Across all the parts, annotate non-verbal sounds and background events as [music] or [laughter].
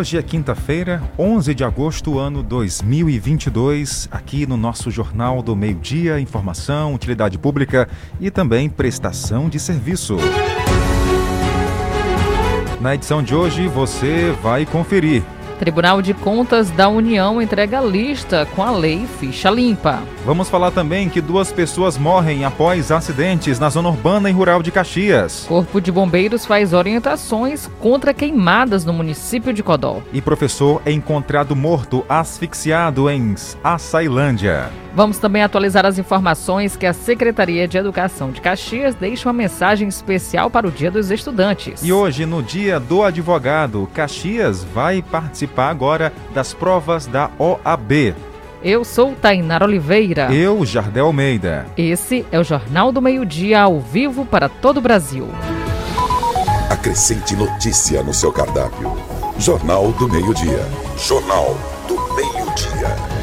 Hoje é quinta-feira, 11 de agosto, ano 2022, aqui no nosso Jornal do Meio-Dia, informação, utilidade pública e também prestação de serviço. Na edição de hoje, você vai conferir. Tribunal de Contas da União entrega lista com a lei Ficha Limpa. Vamos falar também que duas pessoas morrem após acidentes na zona urbana e rural de Caxias. Corpo de Bombeiros faz orientações contra queimadas no município de Codó. E professor é encontrado morto asfixiado em Açailândia. Vamos também atualizar as informações que a Secretaria de Educação de Caxias deixa uma mensagem especial para o Dia dos Estudantes. E hoje, no Dia do Advogado, Caxias vai participar agora das provas da OAB. Eu sou Tainara Oliveira. Eu, Jardel Almeida. Esse é o Jornal do Meio-Dia ao vivo para todo o Brasil. Acrescente notícia no seu cardápio. Jornal do Meio-Dia. Jornal do Meio-Dia.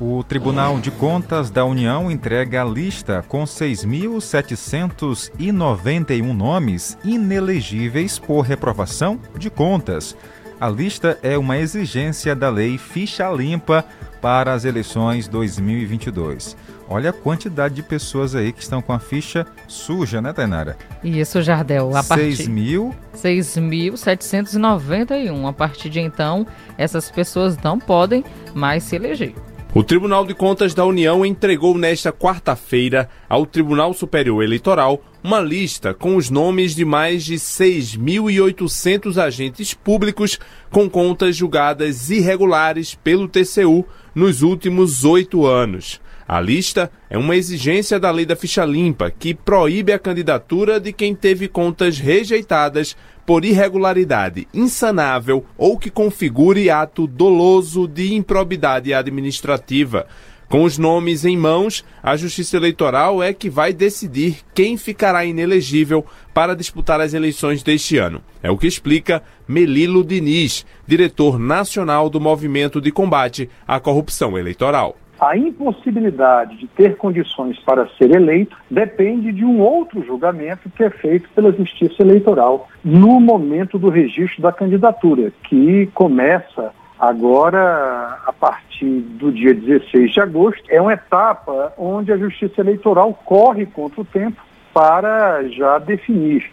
O Tribunal de Contas da União entrega a lista com 6.791 nomes inelegíveis por reprovação de contas. A lista é uma exigência da lei Ficha Limpa para as eleições 2022. Olha a quantidade de pessoas aí que estão com a ficha suja, né, Tainara? Isso, Jardel. A 6 mil... 6.791. A partir de então, essas pessoas não podem mais se eleger. O Tribunal de Contas da União entregou nesta quarta-feira ao Tribunal Superior Eleitoral uma lista com os nomes de mais de 6.800 agentes públicos com contas julgadas irregulares pelo TCU nos últimos oito anos. A lista é uma exigência da lei da ficha limpa, que proíbe a candidatura de quem teve contas rejeitadas por irregularidade insanável ou que configure ato doloso de improbidade administrativa. Com os nomes em mãos, a Justiça Eleitoral é que vai decidir quem ficará inelegível para disputar as eleições deste ano. É o que explica Melilo Diniz, diretor nacional do Movimento de Combate à Corrupção Eleitoral. A impossibilidade de ter condições para ser eleito depende de um outro julgamento que é feito pela Justiça Eleitoral no momento do registro da candidatura, que começa agora a partir do dia 16 de agosto. É uma etapa onde a Justiça Eleitoral corre contra o tempo para já definir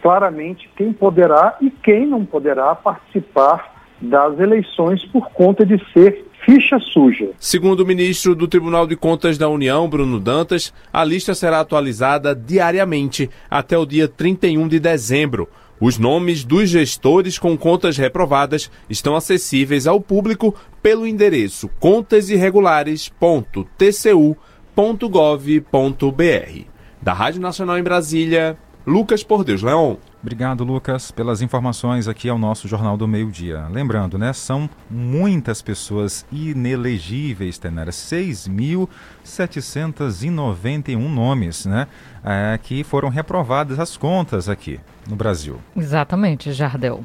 claramente quem poderá e quem não poderá participar das eleições por conta de ser ficha suja. Segundo o ministro do Tribunal de Contas da União, Bruno Dantas, a lista será atualizada diariamente até o dia 31 de dezembro. Os nomes dos gestores com contas reprovadas estão acessíveis ao público pelo endereço contasirregulares.tcu.gov.br. Da Rádio Nacional em Brasília, Lucas Por Deus Leon. Obrigado, Lucas, pelas informações aqui ao nosso Jornal do Meio Dia. Lembrando, né, são muitas pessoas inelegíveis, Tenera, 6.791 nomes, né, é, que foram reprovadas as contas aqui no Brasil. Exatamente, Jardel.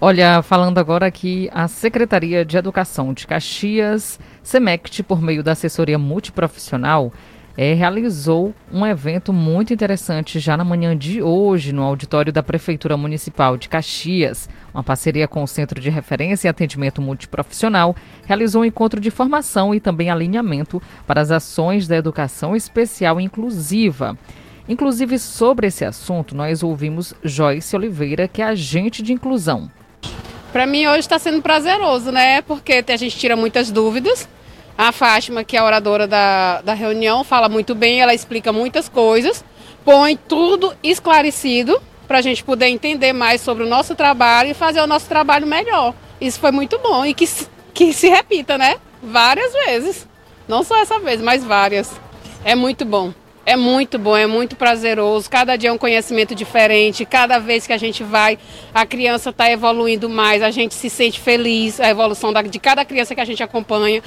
Olha, falando agora aqui, a Secretaria de Educação de Caxias, SEMECT, por meio da assessoria multiprofissional, é, realizou um evento muito interessante já na manhã de hoje no auditório da Prefeitura Municipal de Caxias. Uma parceria com o Centro de Referência e Atendimento Multiprofissional realizou um encontro de formação e também alinhamento para as ações da educação especial inclusiva. Inclusive, sobre esse assunto, nós ouvimos Joyce Oliveira, que é agente de inclusão. Para mim, hoje está sendo prazeroso, né? Porque a gente tira muitas dúvidas a Fátima, que é a oradora da, da reunião, fala muito bem, ela explica muitas coisas, põe tudo esclarecido para a gente poder entender mais sobre o nosso trabalho e fazer o nosso trabalho melhor. Isso foi muito bom e que, que se repita, né? Várias vezes. Não só essa vez, mas várias. É muito bom. É muito bom, é muito prazeroso. Cada dia é um conhecimento diferente. Cada vez que a gente vai, a criança está evoluindo mais. A gente se sente feliz. A evolução de cada criança que a gente acompanha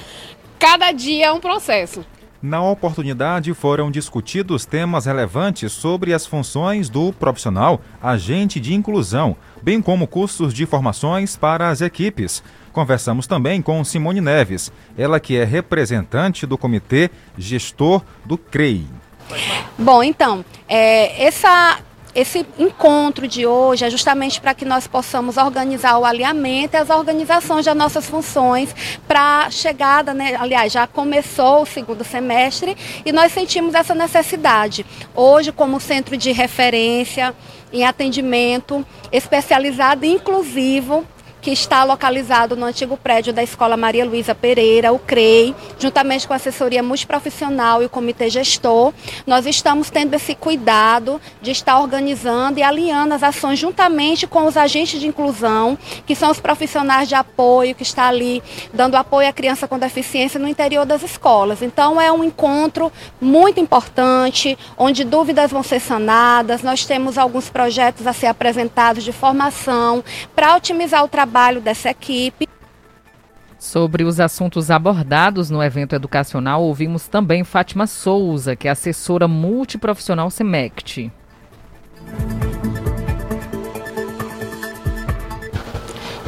cada dia é um processo. Na oportunidade, foram discutidos temas relevantes sobre as funções do profissional agente de inclusão, bem como cursos de formações para as equipes. Conversamos também com Simone Neves, ela que é representante do comitê gestor do CREI. Bom, então, é, essa esse encontro de hoje é justamente para que nós possamos organizar o alinhamento e as organizações das nossas funções para a chegada, né? aliás, já começou o segundo semestre e nós sentimos essa necessidade. Hoje, como centro de referência em atendimento especializado e inclusivo que está localizado no antigo prédio da Escola Maria Luísa Pereira, o CREI, juntamente com a assessoria multiprofissional e o comitê gestor. Nós estamos tendo esse cuidado de estar organizando e alinhando as ações juntamente com os agentes de inclusão, que são os profissionais de apoio que está ali dando apoio à criança com deficiência no interior das escolas. Então é um encontro muito importante, onde dúvidas vão ser sanadas. Nós temos alguns projetos a ser apresentados de formação para otimizar o trabalho trabalho dessa equipe. Sobre os assuntos abordados no evento educacional, ouvimos também Fátima Souza, que é assessora multiprofissional SEMECT.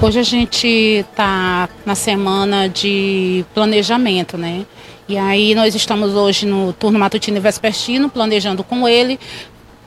Hoje a gente está na semana de planejamento, né? E aí nós estamos hoje no turno matutino e vespertino, planejando com ele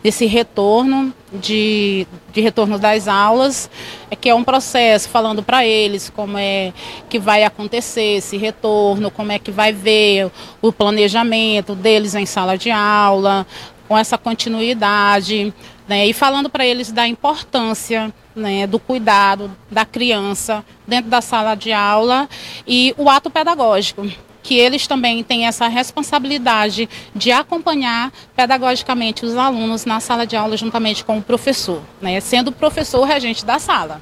esse retorno de, de retorno das aulas, é que é um processo falando para eles como é que vai acontecer esse retorno, como é que vai ver o planejamento deles em sala de aula, com essa continuidade, né, e falando para eles da importância né, do cuidado da criança dentro da sala de aula e o ato pedagógico que eles também têm essa responsabilidade de acompanhar pedagogicamente os alunos na sala de aula juntamente com o professor, né, sendo o professor o regente da sala.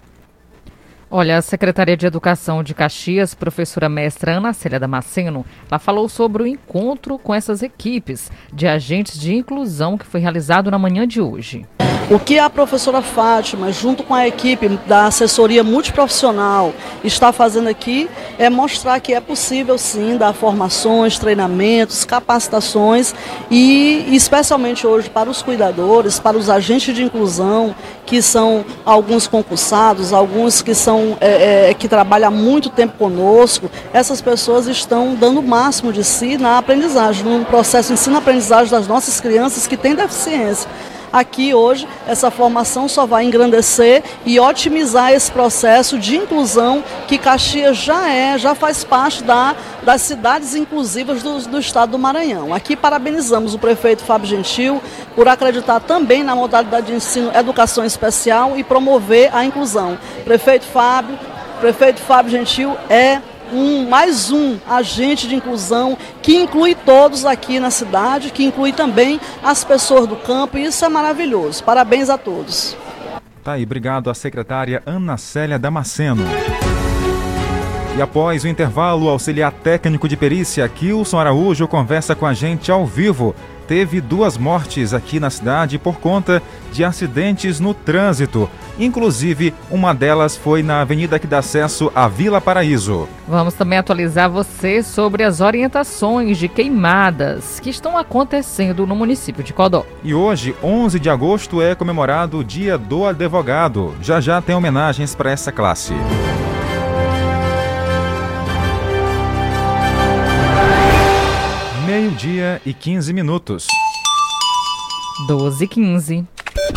Olha, a Secretaria de Educação de Caxias, professora mestra Ana Célia Damasceno, ela falou sobre o encontro com essas equipes de agentes de inclusão que foi realizado na manhã de hoje. O que a professora Fátima, junto com a equipe da assessoria multiprofissional, está fazendo aqui é mostrar que é possível sim dar formações, treinamentos, capacitações e especialmente hoje para os cuidadores, para os agentes de inclusão, que são alguns concursados, alguns que são é, é, que trabalham há muito tempo conosco, essas pessoas estão dando o máximo de si na aprendizagem, no processo de ensino-aprendizagem das nossas crianças que têm deficiência. Aqui hoje, essa formação só vai engrandecer e otimizar esse processo de inclusão que Caxias já é, já faz parte da, das cidades inclusivas do, do estado do Maranhão. Aqui parabenizamos o prefeito Fábio Gentil por acreditar também na modalidade de ensino educação especial e promover a inclusão. Prefeito Fábio, prefeito Fábio Gentil é um mais um agente de inclusão que inclui todos aqui na cidade, que inclui também as pessoas do campo, e isso é maravilhoso. Parabéns a todos. Tá aí, obrigado à secretária Ana Célia Damasceno. E após o intervalo, o auxiliar técnico de perícia, Kilson Araújo, conversa com a gente ao vivo teve duas mortes aqui na cidade por conta de acidentes no trânsito. Inclusive, uma delas foi na avenida que dá acesso à Vila Paraíso. Vamos também atualizar você sobre as orientações de queimadas que estão acontecendo no município de Codó. E hoje, 11 de agosto, é comemorado o Dia do Advogado. Já já tem homenagens para essa classe. Meio-dia e 15 minutos. 12 e 15.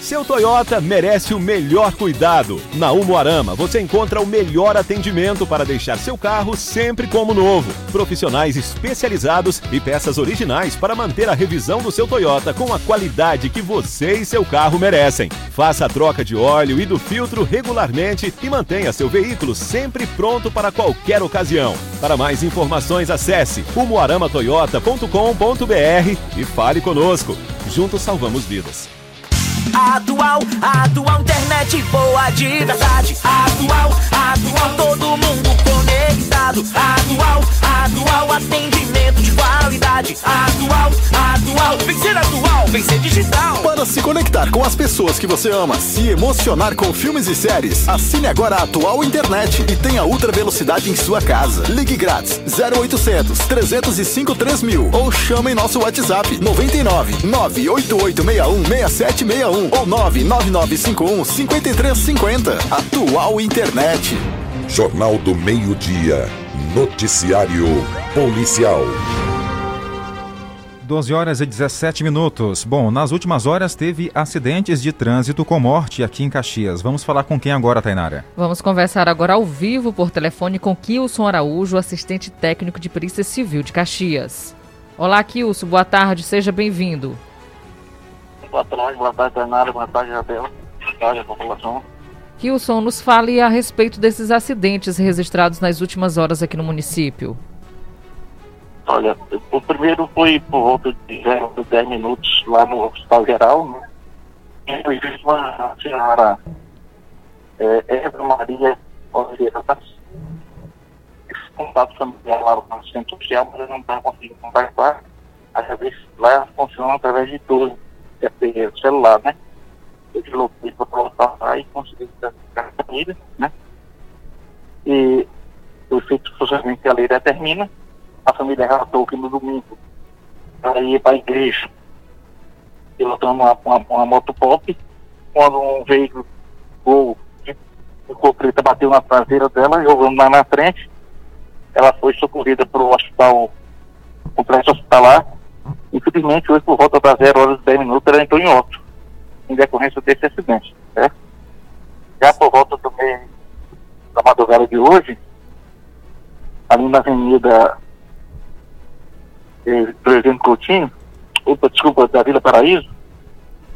Seu Toyota merece o melhor cuidado. Na Umuarama você encontra o melhor atendimento para deixar seu carro sempre como novo. Profissionais especializados e peças originais para manter a revisão do seu Toyota com a qualidade que você e seu carro merecem. Faça a troca de óleo e do filtro regularmente e mantenha seu veículo sempre pronto para qualquer ocasião. Para mais informações, acesse umuaramatoyota.com.br e fale conosco. Juntos salvamos vidas. Atual, atual, internet boa de verdade. Atual, atual, todo mundo conectado. Atual, atual, atendimento de qualidade. Atual, atual, vencer atual, vencer digital. Para se conectar com as pessoas que você ama, se emocionar com filmes e séries, assine agora a Atual Internet e tenha ultra velocidade em sua casa. Ligue grátis 0800 305 3000 ou chame nosso WhatsApp 99 98861 6761 ou 99951 5350. Atual Internet. Jornal do Meio-Dia. Noticiário Policial. 12 horas e 17 minutos. Bom, nas últimas horas teve acidentes de trânsito com morte aqui em Caxias. Vamos falar com quem agora, Tainara? Vamos conversar agora ao vivo por telefone com Kilson Araújo, assistente técnico de Polícia Civil de Caxias. Olá, Kilson, boa tarde, seja bem-vindo. Boa tarde, boa tarde, Tainara, boa tarde, Isabel. Boa tarde, a população. Kilson, nos fale a respeito desses acidentes registrados nas últimas horas aqui no município. Olha, o primeiro foi por volta de 10 minutos lá no Hospital Geral, né? E foi visto uma senhora é, Eva Maria Oliveira da contato familiar lá no centro social, mas eu não estava conseguindo contactar. Às vezes lá funciona através de tudo, é, celular, né? Eu desloquei para colocar lá e consegui ficar a família, né? E o efeito socialmente a lei determina a família relatou que no domingo ela ia para a igreja pilotando uma, uma, uma moto pop, quando um veículo gol de cor preta bateu na traseira dela, jogando lá na frente. Ela foi socorrida para o hospital, complexo hospitalar. Infelizmente, hoje, por volta das 0 horas e 10 minutos, ela entrou em óbito, em decorrência desse acidente. Já por volta do meio da madrugada de hoje, ali na avenida eh, Presidente Coutinho, opa, desculpa, da Vila Paraíso,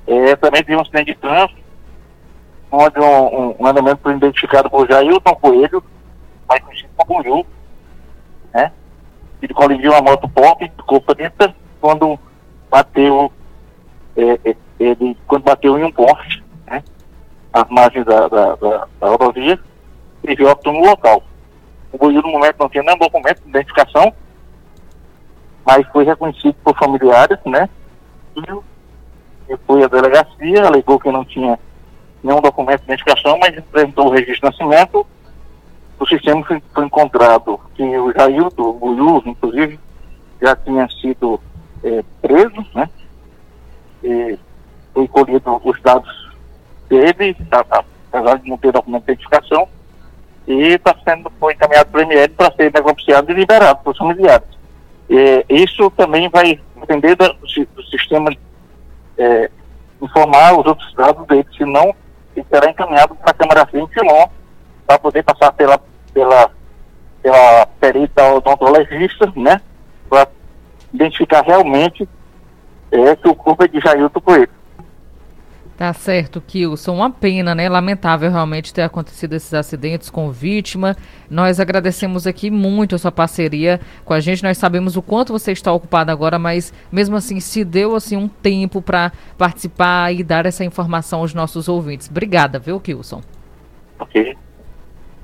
é, também teve um acidente de trânsito, onde um, um, um elemento foi identificado por Jailton Coelho, mais conhecido como Buiu, né? Ele colidiu uma moto pop, ficou preta, quando bateu, é, é, ele, quando bateu em um poste, né? Às margens da, da, da, da rodovia, teve óbito no local. O Buiu, no momento, não tinha nenhum documento de identificação, mas foi reconhecido por familiares, né? E foi à delegacia, alegou que não tinha nenhum documento de identificação, mas apresentou o registro de nascimento. O sistema foi, foi encontrado que o Jaildo, o Buiu, inclusive, já tinha sido é, preso, né? E foi colhido os dados dele, apesar de não ter documento de identificação, e está sendo, foi encaminhado para o ML para ser negociado e liberado os familiares. É, isso também vai depender do, do sistema é, informar os outros dados dele, senão ele será encaminhado para a Câmara 20 para poder passar pela, pela, pela perita odontologista, né? Identificar realmente é, que o corpo é de Jailton Coelho. Tá certo, Kilson. Uma pena, né? Lamentável realmente ter acontecido esses acidentes com vítima. Nós agradecemos aqui muito a sua parceria com a gente. Nós sabemos o quanto você está ocupado agora, mas mesmo assim se deu assim um tempo para participar e dar essa informação aos nossos ouvintes. Obrigada, viu, Kilson? Ok.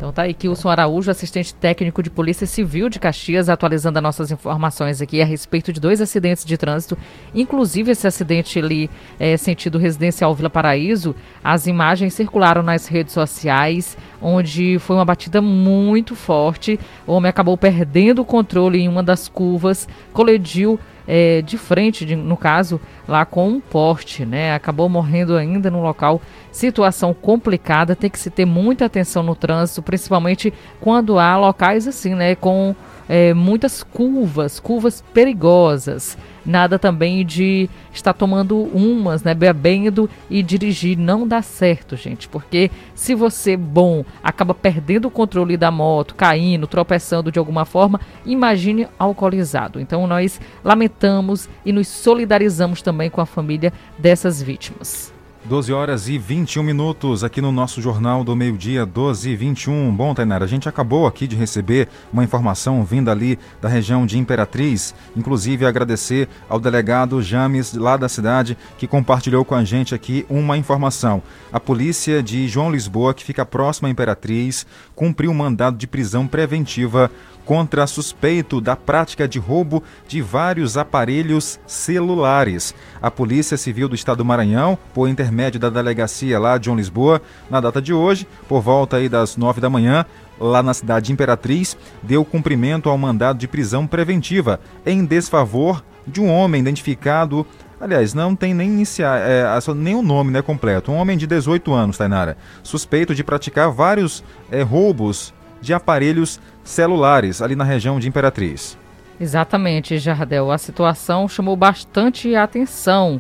Então tá aí, Kilson Araújo, assistente técnico de Polícia Civil de Caxias, atualizando as nossas informações aqui a respeito de dois acidentes de trânsito, inclusive esse acidente ali é, sentido residencial Vila Paraíso. As imagens circularam nas redes sociais, onde foi uma batida muito forte. O homem acabou perdendo o controle em uma das curvas, colidiu é, de frente, de, no caso, lá com um poste, né? Acabou morrendo ainda no local situação complicada, tem que se ter muita atenção no trânsito, principalmente quando há locais assim, né, com é, muitas curvas, curvas perigosas. Nada também de estar tomando umas, né, bebendo e dirigir. Não dá certo, gente, porque se você, bom, acaba perdendo o controle da moto, caindo, tropeçando de alguma forma, imagine alcoolizado. Então nós lamentamos e nos solidarizamos também com a família dessas vítimas. 12 horas e 21 minutos aqui no nosso Jornal do Meio-Dia, 12 e 21. Bom, Tainara, a gente acabou aqui de receber uma informação vinda ali da região de Imperatriz. Inclusive, agradecer ao delegado James, lá da cidade, que compartilhou com a gente aqui uma informação. A polícia de João Lisboa, que fica próxima à Imperatriz, cumpriu um mandado de prisão preventiva contra suspeito da prática de roubo de vários aparelhos celulares. A Polícia Civil do Estado do Maranhão, por intermédio da delegacia lá de João Lisboa, na data de hoje, por volta aí das nove da manhã, lá na cidade de Imperatriz, deu cumprimento ao mandado de prisão preventiva em desfavor de um homem identificado Aliás, não tem nem iniciar, é, nem o nome né, completo. Um homem de 18 anos, Tainara, suspeito de praticar vários é, roubos de aparelhos celulares ali na região de Imperatriz. Exatamente, Jardel. A situação chamou bastante atenção.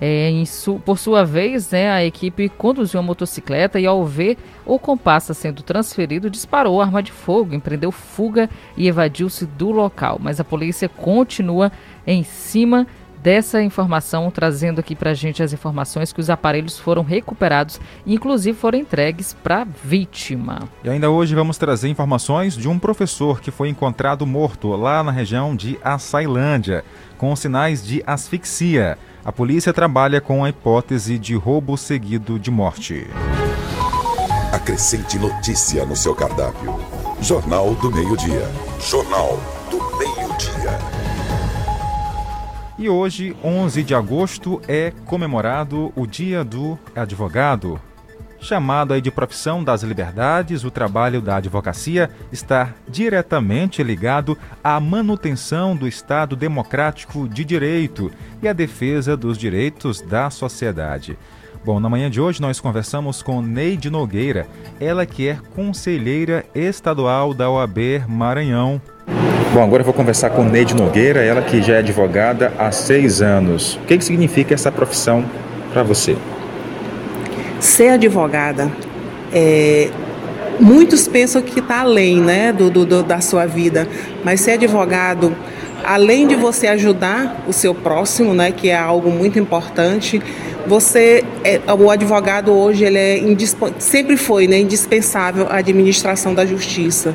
É, su, por sua vez, né, a equipe conduziu a motocicleta e, ao ver o compassa sendo transferido, disparou arma de fogo, empreendeu fuga e evadiu-se do local. Mas a polícia continua em cima dessa informação, trazendo aqui para a gente as informações que os aparelhos foram recuperados e, inclusive, foram entregues para a vítima. E ainda hoje vamos trazer informações de um professor que foi encontrado morto lá na região de Açailândia, com sinais de asfixia. A polícia trabalha com a hipótese de roubo seguido de morte. Acrescente notícia no seu cardápio. Jornal do Meio-Dia. Jornal do Meio-Dia. E hoje, 11 de agosto, é comemorado o Dia do Advogado. Chamado aí de profissão das liberdades, o trabalho da advocacia está diretamente ligado à manutenção do Estado democrático de direito e à defesa dos direitos da sociedade. Bom, na manhã de hoje nós conversamos com Neide Nogueira, ela que é conselheira estadual da OAB Maranhão. Bom, agora eu vou conversar com Neide Nogueira, ela que já é advogada há seis anos. O que, que significa essa profissão para você? Ser advogada, é, muitos pensam que está além né, do, do, da sua vida, mas ser advogado, além de você ajudar o seu próximo, né, que é algo muito importante, você é, o advogado hoje ele é sempre foi né, indispensável à administração da justiça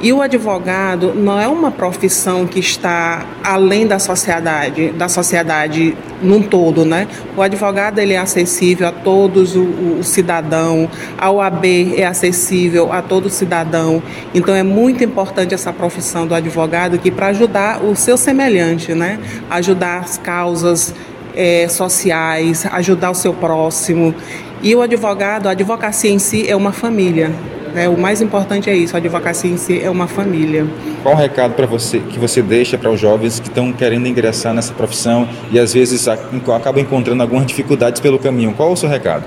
e o advogado não é uma profissão que está além da sociedade, da sociedade num todo, né? O advogado ele é acessível a todos o, o cidadão, a OAB é acessível a todo cidadão. Então é muito importante essa profissão do advogado aqui para ajudar o seu semelhante, né? Ajudar as causas é, sociais, ajudar o seu próximo. E o advogado, a advocacia em si é uma família. É, o mais importante é isso, a advocacia em si é uma família. Qual o recado para você que você deixa para os jovens que estão querendo ingressar nessa profissão e às vezes acabam encontrando algumas dificuldades pelo caminho? Qual o seu recado?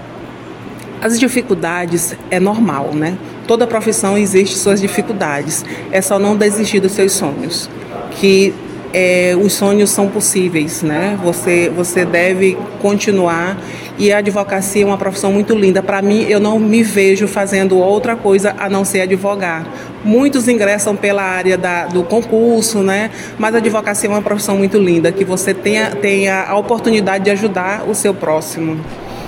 As dificuldades é normal, né? Toda profissão existe suas dificuldades. É só não desistir dos seus sonhos. Que é, os sonhos são possíveis, né? Você, você deve continuar e a advocacia é uma profissão muito linda. Para mim, eu não me vejo fazendo outra coisa a não ser advogar. Muitos ingressam pela área da, do concurso, né? Mas a advocacia é uma profissão muito linda, que você tenha, tenha a oportunidade de ajudar o seu próximo.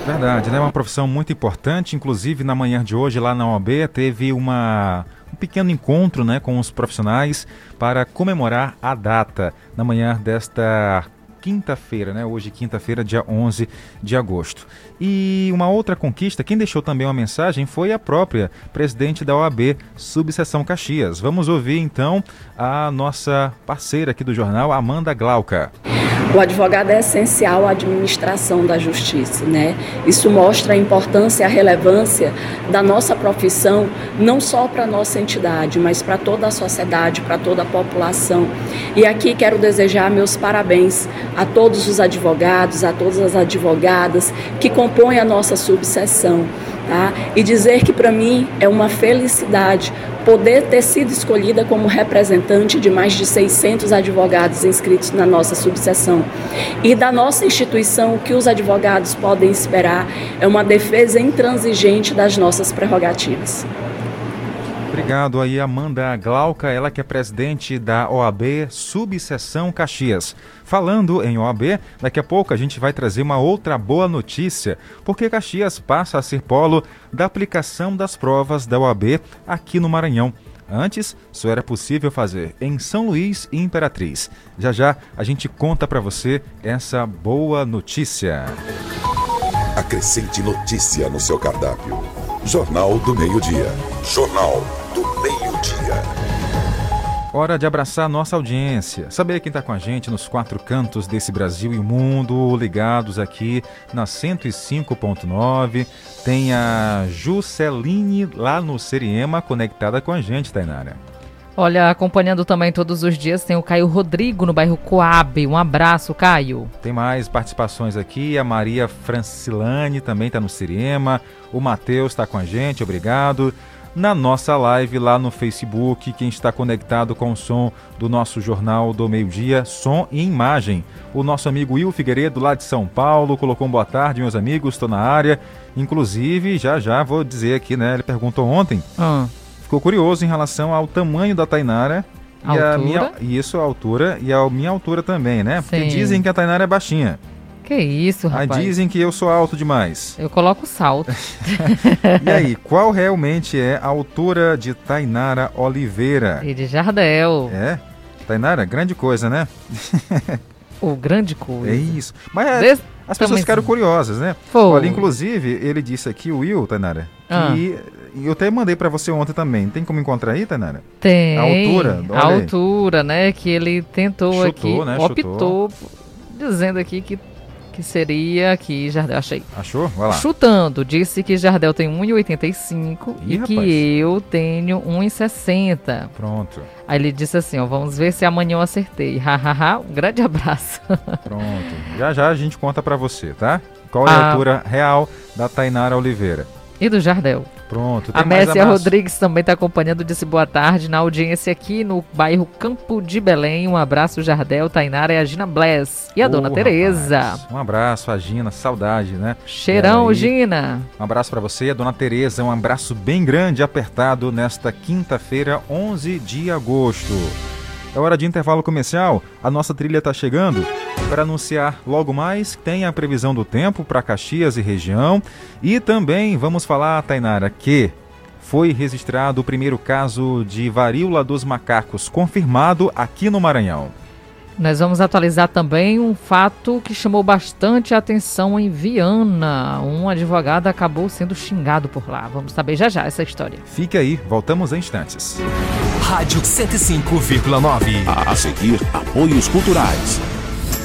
Verdade, né? Uma profissão muito importante. Inclusive, na manhã de hoje, lá na OAB, teve uma um pequeno encontro né, com os profissionais para comemorar a data na manhã desta quinta-feira, né? Hoje, quinta-feira, dia 11 de agosto. E uma outra conquista, quem deixou também uma mensagem foi a própria presidente da OAB, Subseção Caxias. Vamos ouvir então a nossa parceira aqui do jornal, Amanda Glauca. O advogado é essencial à administração da justiça, né? Isso mostra a importância e a relevância da nossa profissão, não só para a nossa entidade, mas para toda a sociedade, para toda a população. E aqui quero desejar meus parabéns a todos os advogados, a todas as advogadas que compõem a nossa subseção. Tá? E dizer que para mim é uma felicidade poder ter sido escolhida como representante de mais de 600 advogados inscritos na nossa subseção. E da nossa instituição, o que os advogados podem esperar é uma defesa intransigente das nossas prerrogativas. Obrigado aí, Amanda Glauca, ela que é presidente da OAB Subseção Caxias. Falando em OAB, daqui a pouco a gente vai trazer uma outra boa notícia, porque Caxias passa a ser polo da aplicação das provas da OAB aqui no Maranhão. Antes, só era possível fazer em São Luís e Imperatriz. Já já a gente conta para você essa boa notícia. Acrescente notícia no seu cardápio. Jornal do Meio-Dia. Jornal. Hora de abraçar nossa audiência. Saber quem está com a gente nos quatro cantos desse Brasil e mundo, ligados aqui na 105.9. Tem a Jusceline lá no Seriema conectada com a gente, Tainara. Olha, acompanhando também todos os dias tem o Caio Rodrigo no bairro Coab. Um abraço, Caio. Tem mais participações aqui. A Maria Francilane também está no Siriema. O Matheus está com a gente, obrigado. Na nossa live lá no Facebook, quem está conectado com o som do nosso Jornal do Meio-Dia, som e imagem. O nosso amigo Will Figueiredo, lá de São Paulo, colocou um boa tarde, meus amigos, estou na área. Inclusive, já já vou dizer aqui, né? Ele perguntou ontem. Ah ficou curioso em relação ao tamanho da Tainara e altura? a minha isso a altura e a minha altura também, né? Porque Sim. dizem que a Tainara é baixinha. Que isso, rapaz. dizem que eu sou alto demais. Eu coloco salto. [laughs] E aí, qual realmente é a altura de Tainara Oliveira? E de Jardel. É? Tainara, grande coisa, né? O grande coisa. É isso. Mas é, Desse as pessoas ficaram curiosas, né? Foi. Olha, inclusive, ele disse aqui, o Will, Tainara, Ah. que e eu até mandei pra você ontem também. Tem como encontrar aí, Tainara? Tem. A altura? A altura, né? Que ele tentou Chutou, aqui, né? optou, dizendo aqui que, que seria aqui, Jardel, achei. Achou? Vai lá. Chutando, disse que Jardel tem 1,85 Ih, e que rapaz. eu tenho 1,60. Pronto, Aí ele disse assim, ó, vamos ver se amanhã eu acertei. Hahaha, um grande [laughs] abraço. pronto. Já já a gente conta pra você, tá? Qual é a Ah. altura real da Tainara Oliveira? E do Jardel. Pronto. Tem A Messia? Rodrigues também está acompanhando, disse boa tarde na audiência aqui no bairro Campo de Belém. Um abraço, Jardel, Tainara e a Gina Bless. E a dona Ô, Tereza. rapaz, Um abraço, a Gina, saudade, né? Cheirão, Gina. Um abraço pra você, a dona Tereza, um abraço bem grande, apertado nesta quinta-feira, 11 de agosto. É hora de intervalo comercial, a nossa trilha está chegando. Para anunciar logo mais, tem a previsão do tempo para Caxias e região. E também vamos falar, Tainara, que foi registrado o primeiro caso de varíola dos macacos confirmado aqui no Maranhão. Nós vamos atualizar também um fato que chamou bastante a atenção em Viana. Um advogado acabou sendo xingado por lá. Vamos saber já já essa história. Fique aí, voltamos em instantes. Rádio 105,9. A seguir, apoios culturais.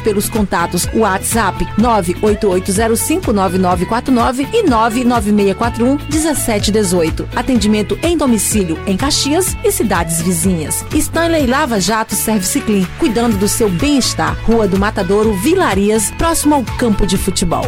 pelos contatos WhatsApp 988059949 e 996411718. Atendimento em domicílio em Caxias e cidades vizinhas. Stanley Lava Jato Service Clean, cuidando do seu bem-estar. Rua do Matadouro, Vilarias, próximo ao campo de futebol.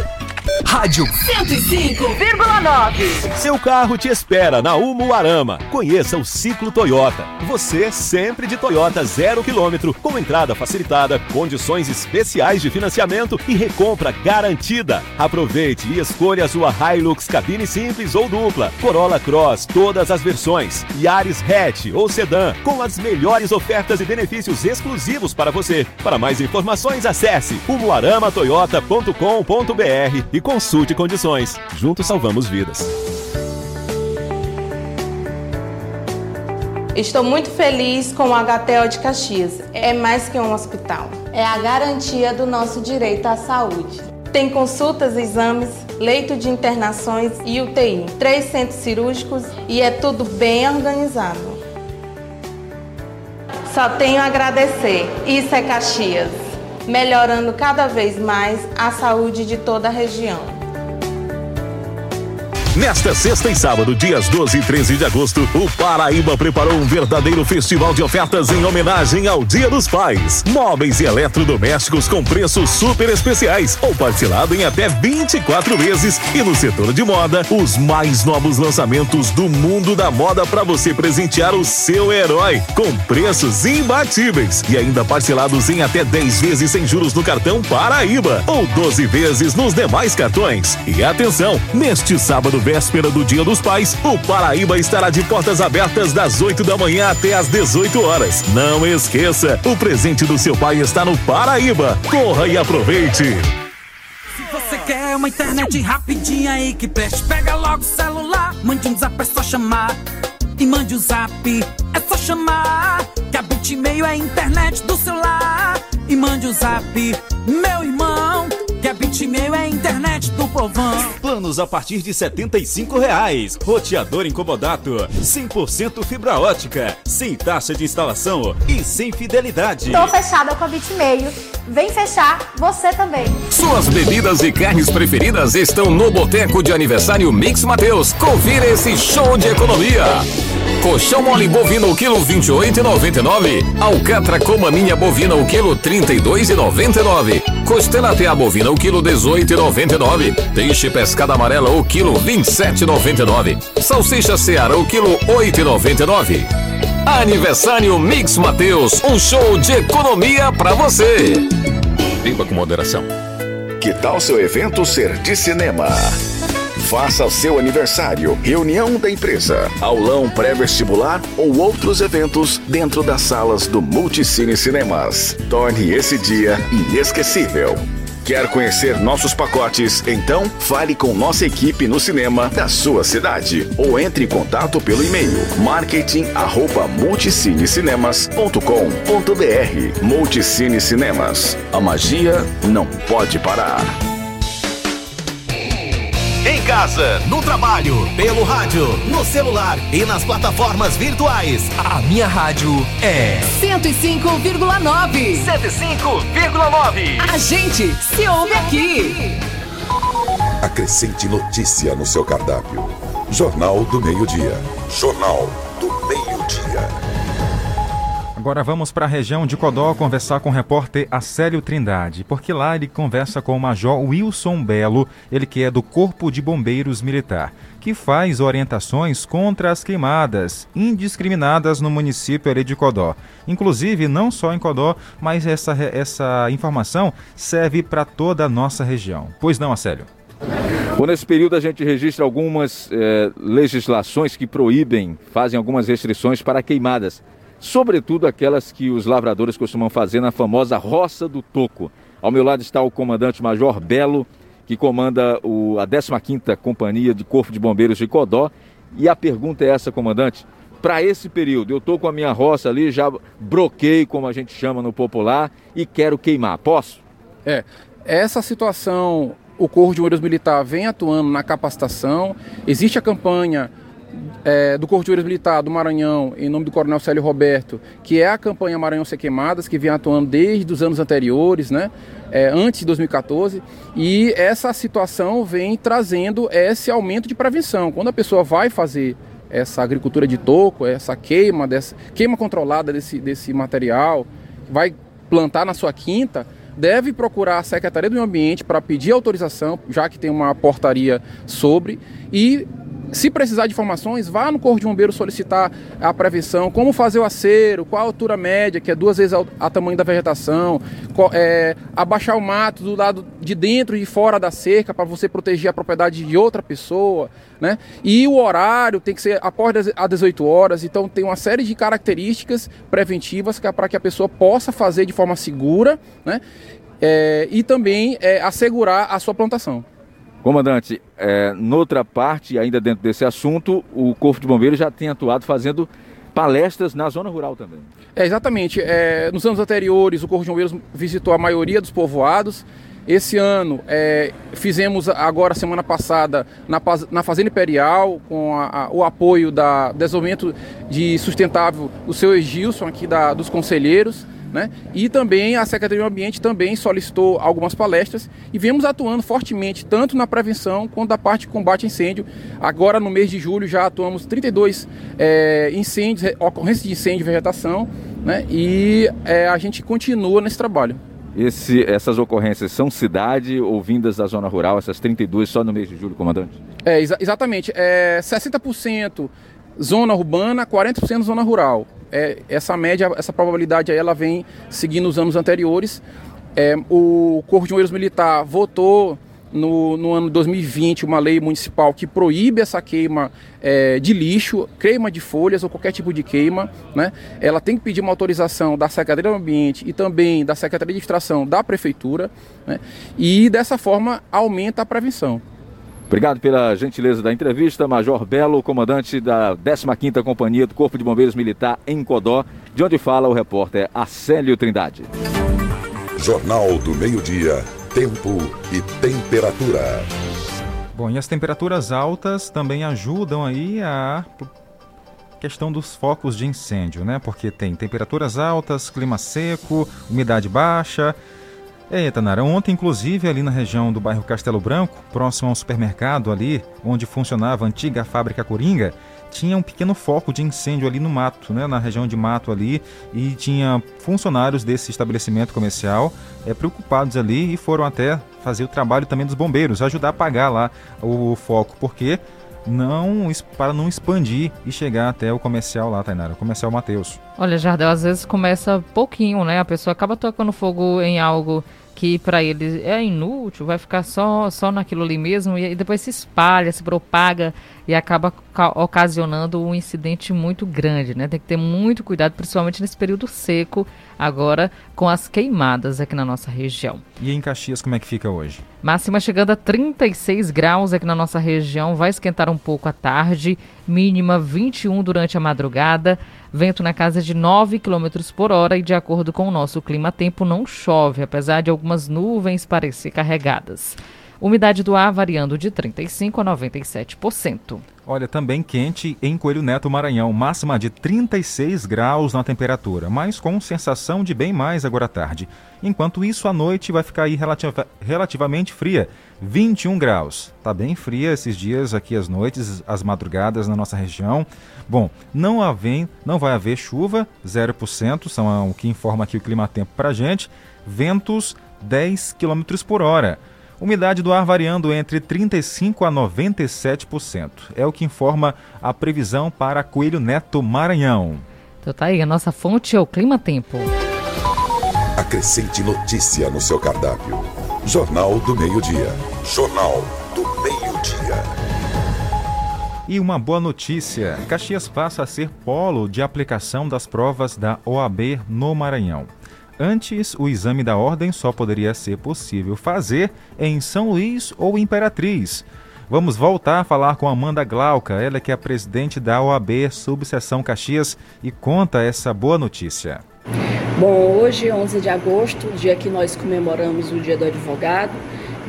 Rádio 105,9. Seu carro te espera na Umuarama. Conheça o Ciclo Toyota. Você sempre de Toyota zero quilômetro, com entrada facilitada, condições especiais de financiamento e recompra garantida. Aproveite e escolha a sua Hilux cabine simples ou dupla, Corolla Cross, todas as versões, Yaris Hatch ou Sedan, com as melhores ofertas e benefícios exclusivos para você. Para mais informações, acesse umuaramatoyota.com.br e consulte condições. Juntos salvamos vidas. Estou muito feliz com o HTO de Caxias. É mais que um hospital. É a garantia do nosso direito à saúde. Tem consultas, exames, leito de internações e UTI, três centros cirúrgicos e é tudo bem organizado. Só tenho a agradecer. Isso é Caxias, melhorando cada vez mais a saúde de toda a região. Nesta sexta e sábado, dias 12 e 13 de agosto, o Paraíba preparou um verdadeiro festival de ofertas em homenagem ao Dia dos Pais. Móveis e eletrodomésticos com preços super especiais ou parcelado em até 24 vezes. E no setor de moda, os mais novos lançamentos do mundo da moda para você presentear o seu herói com preços imbatíveis e ainda parcelados em até 10 vezes sem juros no cartão Paraíba ou 12 vezes nos demais cartões. E atenção, neste sábado véspera do Dia dos Pais, o Paraíba estará de portas abertas das 8 da manhã até as 18 horas. Não esqueça, o presente do seu pai está no Paraíba. Corra e aproveite. Se você quer uma internet rapidinha aí que preste, pega logo o celular, mande um zap, é só chamar. E mande o um zap, é só chamar. Que a Bitmail é a internet do celular. E mande o um zap, meu irmão. Bitmail é a internet do povão. Planos a partir de 75 reais. Roteador incomodato. 100% fibra ótica. Sem taxa de instalação e sem fidelidade. Tô fechada com a Bitmail. Vem fechar você também. Suas bebidas e carnes preferidas estão no Boteco de Aniversário Mix Mateus. Confira esse show de economia. Colchão mole bovino o quilo 28,99. Alcatra com maminha bovina o quilo 32,99. Costela PA bovina o quilo 18,99. Peixe pescada amarela o quilo 27,99. Salsicha Seara o quilo 8,99. Aniversário Mix Mateus, um show de economia pra você. Beba com moderação. Que tal seu evento ser de cinema? Faça seu aniversário, reunião da empresa, aulão pré-vestibular ou outros eventos dentro das salas do Multicine Cinemas. Torne esse dia inesquecível. Quer conhecer nossos pacotes? Então fale com nossa equipe no cinema da sua cidade ou entre em contato pelo e-mail marketing@multicinecinemas.com.br. Multicine Cinemas. A magia não pode parar. Casa, no trabalho, pelo rádio, no celular e nas plataformas virtuais. A minha rádio é 105,9. 105,9. A gente se ouve aqui. Acrescente notícia no seu cardápio. Jornal do Meio-Dia. Jornal do Meio-Dia. Agora vamos para a região de Codó conversar com o repórter Acélio Trindade, porque lá ele conversa com o Major Wilson Belo, ele que é do Corpo de Bombeiros Militar, que faz orientações contra as queimadas indiscriminadas no município ali de Codó. Inclusive, não só em Codó, mas essa, essa informação serve para toda a nossa região. Pois não, Acélio? Bom, nesse período a gente registra algumas eh, legislações que proíbem, fazem algumas restrições para queimadas sobretudo aquelas que os lavradores costumam fazer na famosa Roça do Toco. Ao meu lado está o comandante-major Belo, que comanda o, a 15ª Companhia de Corpo de Bombeiros de Codó. E a pergunta é essa, comandante, para esse período, eu estou com a minha roça ali, já broquei, como a gente chama no popular, e quero queimar, posso? É, essa situação, o Corpo de Bombeiros Militar vem atuando na capacitação, existe a campanha é, do Corpo de Bombeiros Militar do Maranhão, em nome do Coronel Célio Roberto, que é a campanha Maranhão Sem Queimadas, que vem atuando desde os anos anteriores, né? É, antes de 2014, e essa situação vem trazendo esse aumento de prevenção. Quando a pessoa vai fazer essa agricultura de toco, essa queima, dessa, queima controlada desse, desse material, vai plantar na sua quinta, deve procurar a Secretaria do Meio Ambiente para pedir autorização, já que tem uma portaria sobre, e se precisar de informações, vá no Corpo de Bombeiros solicitar a prevenção, como fazer o acero, qual a altura média, que é duas vezes a, tamanho da vegetação, é, abaixar o mato do lado de dentro e fora da cerca para você proteger a propriedade de outra pessoa, né? E o horário tem que ser após as 18 horas, então tem uma série de características preventivas é para que a pessoa possa fazer de forma segura, né? É, e também é, assegurar a sua plantação. Comandante, é, noutra parte, ainda dentro desse assunto, o Corpo de Bombeiros já tem atuado fazendo palestras na zona rural também. É, exatamente. É, nos anos anteriores, o Corpo de Bombeiros visitou a maioria dos povoados. Esse ano é, fizemos agora semana passada na, na Fazenda Imperial com a, a, o apoio da desenvolvimento de sustentável do seu Egilson aqui da, dos conselheiros. Né? E também a Secretaria do Ambiente também solicitou algumas palestras e vemos atuando fortemente tanto na prevenção quanto da parte de combate a incêndio. Agora no mês de julho já atuamos 32 é, incêndios, ocorrências de incêndio e vegetação, né? E é, a gente continua nesse trabalho. Esse, essas ocorrências são cidade ou vindas da zona rural, essas 32 só no mês de julho, comandante? É, exa exatamente. É 60% zona urbana, 40% zona rural é, essa média, essa probabilidade aí, ela vem seguindo os anos anteriores. É, o Corpo de Bombeiros Militar votou no, no, ano 2020 uma lei municipal que proíbe essa queima é, de lixo, queima de folhas ou qualquer tipo de queima. Né? Ela tem que pedir uma autorização da Secretaria do Ambiente e também da Secretaria de Administração da Prefeitura. Né? E dessa forma aumenta a prevenção. Obrigado pela gentileza da entrevista, Major Belo, comandante da 15ª Companhia do Corpo de Bombeiros Militar em Codó, de onde fala o repórter Acélio Trindade. Jornal do Meio-Dia, Tempo e Temperatura. Bom, e as temperaturas altas também ajudam aí a questão dos focos de incêndio, né? Porque tem temperaturas altas, clima seco, umidade baixa, é, Tanara, ontem, inclusive, ali na região do bairro Castelo Branco, próximo ao supermercado ali, onde funcionava a antiga fábrica Coringa, tinha um pequeno foco de incêndio ali no mato, né, na região de mato ali, e tinha funcionários desse estabelecimento comercial é, preocupados ali e foram até fazer o trabalho também dos bombeiros, ajudar a apagar lá o foco, porque não para não expandir e chegar até o comercial lá, Tainara, o comercial Mateus. Olha, Jardel, às vezes começa pouquinho, né? A pessoa acaba tocando fogo em algo que para ele é inútil, vai ficar só, só naquilo ali mesmo e depois se espalha, se propaga e acaba ocasionando um incidente muito grande, né? Tem que ter muito cuidado, principalmente nesse período seco, agora com as queimadas aqui na nossa região. E em Caxias, como é que fica hoje? Máxima chegando a 36 graus aqui na nossa região, vai esquentar um pouco à tarde, mínima 21 durante a madrugada. Vento na casa de 9 km por hora e, de acordo com o nosso clima-tempo, não chove, apesar de algumas nuvens parecer carregadas. Umidade do ar variando de 35% a 97%. Olha, também quente em Coelho Neto, Maranhão, máxima de 36 graus na temperatura, mas com sensação de bem mais agora à tarde. Enquanto isso, a noite vai ficar aí relativa, relativamente fria, 21 graus. Tá bem fria esses dias aqui as noites, as madrugadas na nossa região. Bom, não, haver, não vai haver chuva, 0%, são o que informa aqui o clima tempo pra gente. Ventos 10 km por hora. Umidade do ar variando entre 35% a 97%. É o que informa a previsão para Coelho Neto Maranhão. Então tá aí, a nossa fonte é o Clima Tempo. Acrescente notícia no seu cardápio. Jornal do Meio-Dia. Jornal do Meio-Dia. E uma boa notícia: Caxias passa a ser polo de aplicação das provas da OAB no Maranhão. Antes, o exame da ordem só poderia ser possível fazer em São Luís ou Imperatriz. Vamos voltar a falar com Amanda Glauca, ela que é a presidente da OAB Subseção Caxias e conta essa boa notícia. Bom, hoje, 11 de agosto, dia que nós comemoramos o Dia do Advogado,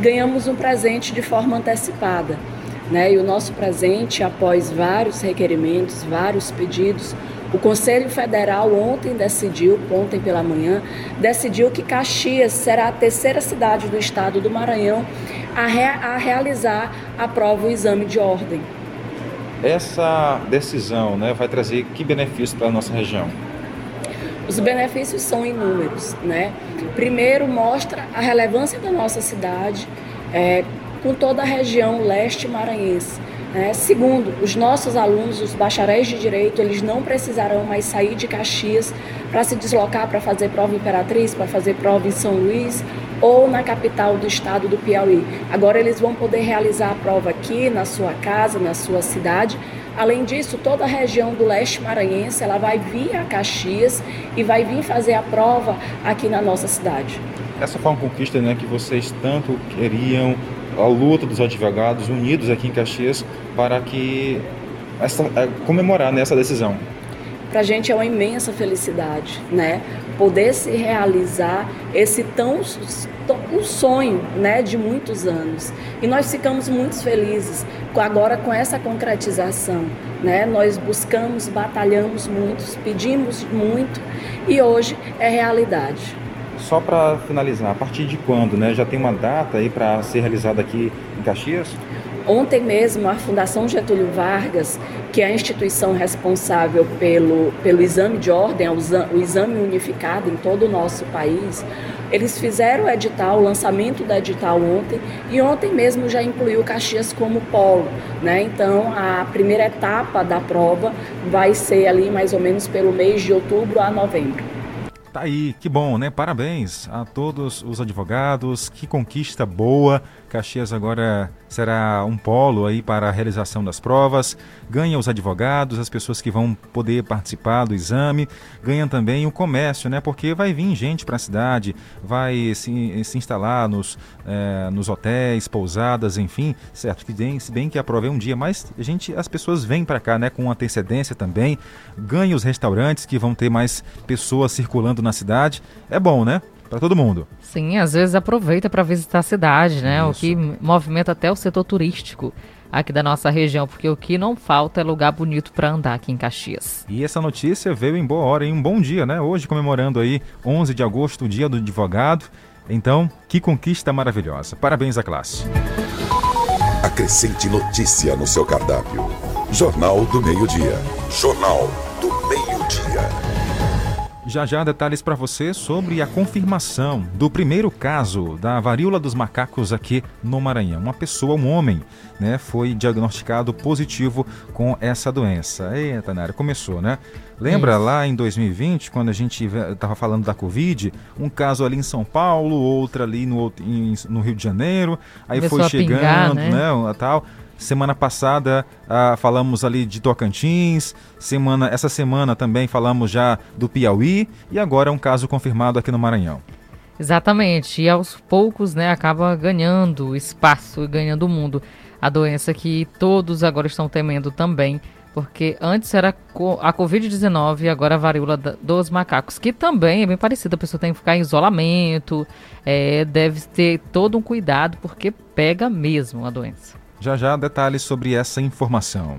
ganhamos um presente de forma antecipada. Né? E o nosso presente, após vários requerimentos, vários pedidos, o Conselho Federal ontem decidiu, ontem pela manhã, decidiu que Caxias será a terceira cidade do estado do Maranhão a, a realizar a prova o exame de ordem. Essa decisão né, vai trazer que benefício para a nossa região? Os benefícios são inúmeros, né? Primeiro, mostra a relevância da nossa cidade é, com toda a região leste maranhense. Né? Segundo, os nossos alunos, os bacharéis de direito, eles não precisarão mais sair de Caxias para se deslocar para fazer prova Imperatriz, para fazer prova em São Luís ou na capital do estado do Piauí. Agora eles vão poder realizar a prova aqui na sua casa, na sua cidade. Além disso, toda a região do leste maranhense ela vai vir a Caxias e vai vir fazer a prova aqui na nossa cidade. Essa foi uma conquista né, que vocês tanto queriam, a luta dos advogados unidos aqui em Caxias para que essa, é, comemorar nessa decisão. Para a gente é uma imensa felicidade, né? Poder se realizar esse tão um sonho, né, de muitos anos. E nós ficamos muito felizes agora com essa concretização, né? Nós buscamos, batalhamos muito, pedimos muito e hoje é realidade. Só para finalizar, a partir de quando, né? Já tem uma data aí para ser realizada aqui em Caxias? Ontem mesmo, a Fundação Getúlio Vargas, que é a instituição responsável pelo, pelo exame de ordem, o exame unificado em todo o nosso país, eles fizeram o edital, o lançamento do edital ontem, e ontem mesmo já incluiu Caxias como polo. Né? Então, a primeira etapa da prova vai ser ali mais ou menos pelo mês de outubro a novembro. Tá aí, que bom, né? Parabéns a todos os advogados, que conquista boa. Caxias agora será um polo aí para a realização das provas. Ganha os advogados, as pessoas que vão poder participar do exame. Ganha também o comércio, né? Porque vai vir gente para a cidade, vai se, se instalar nos, é, nos hotéis, pousadas, enfim. Certo, que se bem que a prova é um dia, mas a gente, as pessoas vêm para cá, né? Com antecedência também. Ganha os restaurantes que vão ter mais pessoas circulando na cidade. É bom, né? Para todo mundo. Sim, às vezes aproveita para visitar a cidade, né? Isso. O que movimenta até o setor turístico aqui da nossa região, porque o que não falta é lugar bonito para andar aqui em Caxias. E essa notícia veio em boa hora, em um bom dia, né? Hoje comemorando aí 11 de agosto, o Dia do Advogado. Então, que conquista maravilhosa. Parabéns à classe. Acrescente notícia no seu cardápio. Jornal do Meio-Dia. Jornal. Já já detalhes para você sobre a confirmação do primeiro caso da varíola dos macacos aqui no Maranhão. Uma pessoa, um homem, né, foi diagnosticado positivo com essa doença. Eita, Nara, começou, né? Lembra Isso. lá em 2020, quando a gente estava falando da Covid, um caso ali em São Paulo, outro ali no, no Rio de Janeiro, aí Começou foi chegando, pingar, né? né, tal. Semana passada ah, falamos ali de Tocantins, semana, essa semana também falamos já do Piauí e agora um caso confirmado aqui no Maranhão. Exatamente, e aos poucos né, acaba ganhando espaço e ganhando o mundo. A doença que todos agora estão temendo também, porque antes era a Covid-19 e agora a varíola dos macacos, que também é bem parecida. A pessoa tem que ficar em isolamento, é, deve ter todo um cuidado, porque pega mesmo a doença. Já já detalhes sobre essa informação.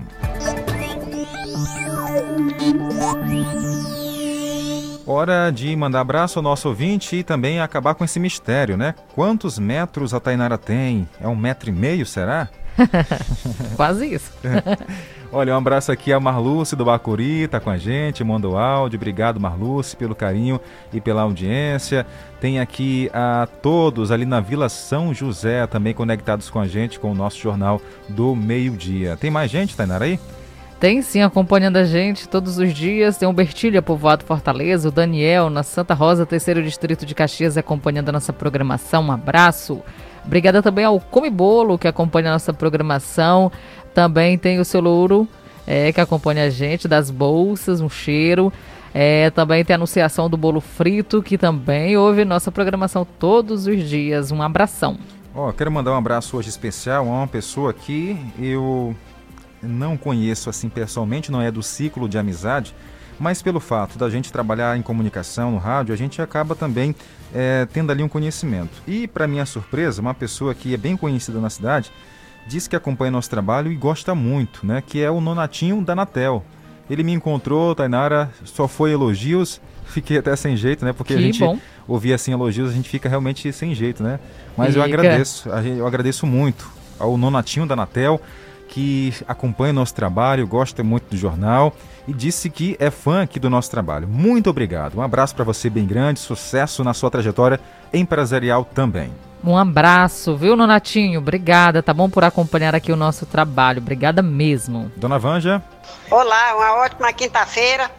Hora de mandar abraço ao nosso ouvinte e também acabar com esse mistério, né? Quantos metros a Tainara tem? É um metro e meio, será? [laughs] Quase isso. [laughs] Olha, um abraço aqui a Marluce do Bacuri, tá com a gente, mandou áudio. Obrigado, Marluce, pelo carinho e pela audiência. Tem aqui a todos ali na Vila São José também conectados com a gente com o nosso jornal do meio-dia. Tem mais gente, Tainara, aí? Tem sim, acompanhando a gente todos os dias. Tem o Bertilha, povoado Fortaleza, o Daniel, na Santa Rosa, terceiro distrito de Caxias, acompanhando a nossa programação. Um abraço. Obrigada também ao Come Bolo, que acompanha a nossa programação. Também tem o seu Louro, é, que acompanha a gente, das bolsas, um cheiro. É, também tem a anunciação do bolo frito, que também ouve nossa programação todos os dias. Um abração. Ó, oh, quero mandar um abraço hoje especial a uma pessoa que eu não conheço assim pessoalmente, não é do ciclo de amizade, mas pelo fato da gente trabalhar em comunicação no rádio, a gente acaba também é, tendo ali um conhecimento. E, para minha surpresa, uma pessoa que é bem conhecida na cidade diz que acompanha nosso trabalho e gosta muito, né? Que é o Nonatinho da Natel. Ele me encontrou, Tainara, só foi elogios, fiquei até sem jeito, né? Porque que a gente bom. ouvir assim elogios, a gente fica realmente sem jeito, né? Mas fica. eu agradeço, eu agradeço muito ao Nonatinho da Natel que acompanha nosso trabalho, gosta muito do jornal e disse que é fã aqui do nosso trabalho. Muito obrigado. Um abraço para você bem grande, sucesso na sua trajetória empresarial também. Um abraço, viu, Nonatinho? Obrigada, tá bom por acompanhar aqui o nosso trabalho. Obrigada mesmo. Dona Vanja. Olá, uma ótima quinta-feira.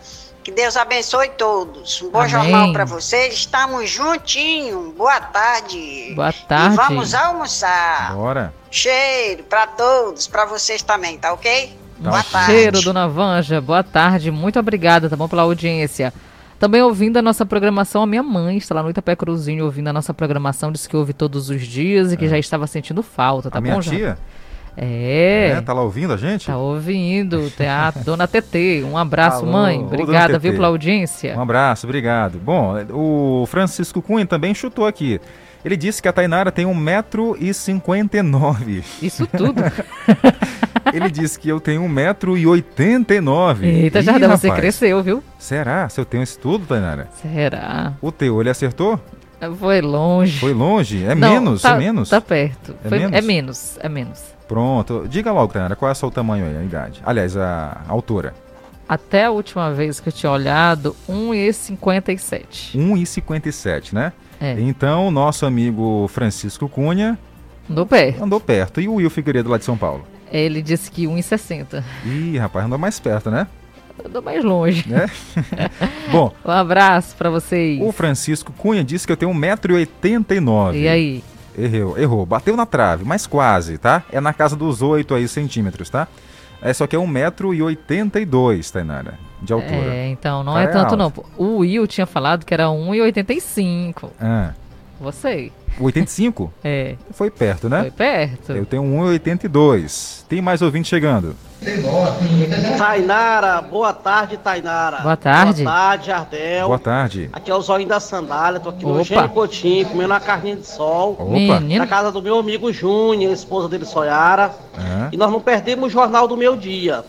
Que Deus abençoe todos. Um bom Amém. jornal para vocês. Estamos juntinhos. Boa tarde. Boa tarde. E vamos almoçar. Bora. Cheiro para todos, para vocês também, tá ok? Um Boa tarde. cheiro, dona Vanja. Boa tarde, muito obrigada, tá bom, pela audiência. Também ouvindo a nossa programação, a minha mãe está lá no Itapé Cruzinho ouvindo a nossa programação, disse que ouve todos os dias e que já estava sentindo falta, tá a bom, minha já? tia? É. É, tá lá ouvindo a gente? Tá ouvindo, teatro, [laughs] dona TT. Um abraço, Alô, mãe. Obrigada, viu, pela audiência. Um abraço, obrigado. Bom, o Francisco Cunha também chutou aqui. Ele disse que a Tainara tem 1,59m. Isso tudo? [laughs] Ele disse que eu tenho 1,89m. Eita, Ih, Jardel, você rapaz. cresceu, viu? Será? Se eu tenho isso tudo, Tainara? Será? O teu, ele acertou? Foi longe. Foi longe? É Não, menos? tá- é menos? Tá perto. É Foi- menos? é menos, é menos. Pronto. Diga logo, Tainara, qual é o seu tamanho aí, a idade? Aliás, a altura. Até a última vez que eu tinha olhado, 1,57. 1,57, né? É. Então, nosso amigo Francisco Cunha Andou perto. andou perto. E o Will Figueiredo lá de São Paulo? Ele disse que 1,60. Ih, rapaz, andou mais perto, né? Andou mais longe. Né? [laughs] Bom, Um abraço pra vocês. o Francisco Cunha disse que eu tenho 1,89m. E aí? Errou, errou. Bateu na trave, mas quase, tá? É na casa dos 8 aí centímetros, tá? É, só que é 1,82m, Tainara, de altura. É, então, não Cara, é tanto alto. não. O Will tinha falado que era 1,85. Ah, Você. 85? É. Foi perto, né? Foi perto. Eu tenho 1,82. Tem mais ouvinte chegando. Tainara, boa tarde, Tainara. Boa tarde. Boa tarde, Ardel. Boa tarde. Aqui é o Zóio da Sandália, tô aqui no Opa. Gênio Coutinho, comendo uma carninha de sol. Opa. Na casa do meu amigo Júnior, esposa dele, Soyara. E nós não perdemos o Jornal do Meu Dia.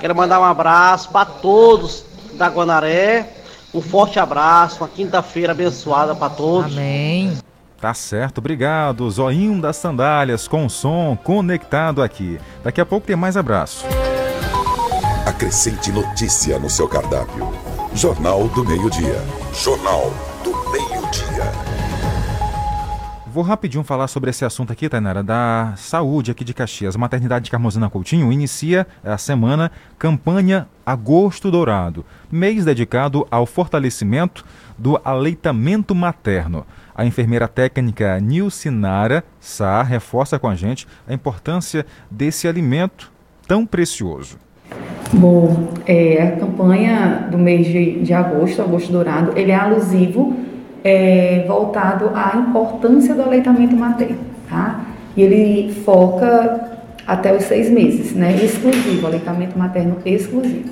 Quero mandar um abraço para todos da Guanaré. Um forte abraço, uma quinta-feira abençoada para todos. Amém. Tá certo, obrigado. Zoinho das sandálias com som conectado aqui. Daqui a pouco tem mais abraço. Acrescente notícia no seu cardápio. Jornal do Meio-Dia. Jornal Vou rapidinho falar sobre esse assunto aqui, Tainara, da saúde aqui de Caxias. A Maternidade de Carmozina Coutinho inicia a semana campanha Agosto Dourado, mês dedicado ao fortalecimento do aleitamento materno. A enfermeira técnica Nilcinara Sá reforça com a gente a importância desse alimento tão precioso. Bom, é, a campanha do mês de, de agosto, Agosto Dourado, ele é alusivo, é, voltado à importância do aleitamento materno, tá? E ele foca até os seis meses, né? Exclusivo, aleitamento materno exclusivo.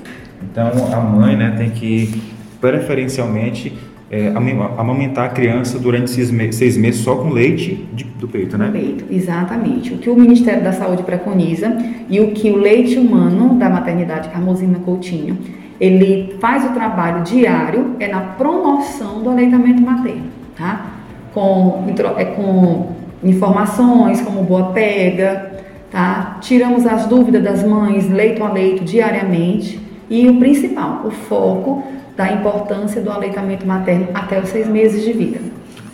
Então a mãe né, tem que preferencialmente é, ama- amamentar a criança durante seis, me- seis meses só com leite de- do peito, né? Leite, exatamente. O que o Ministério da Saúde preconiza e o que o leite humano da maternidade Carmozina Coutinho, ele faz o trabalho diário é na promoção do aleitamento materno, tá? Com, é, com informações como boa pega, tá? Tiramos as dúvidas das mães leito a leito diariamente e o principal, o foco da importância do aleitamento materno até os seis meses de vida.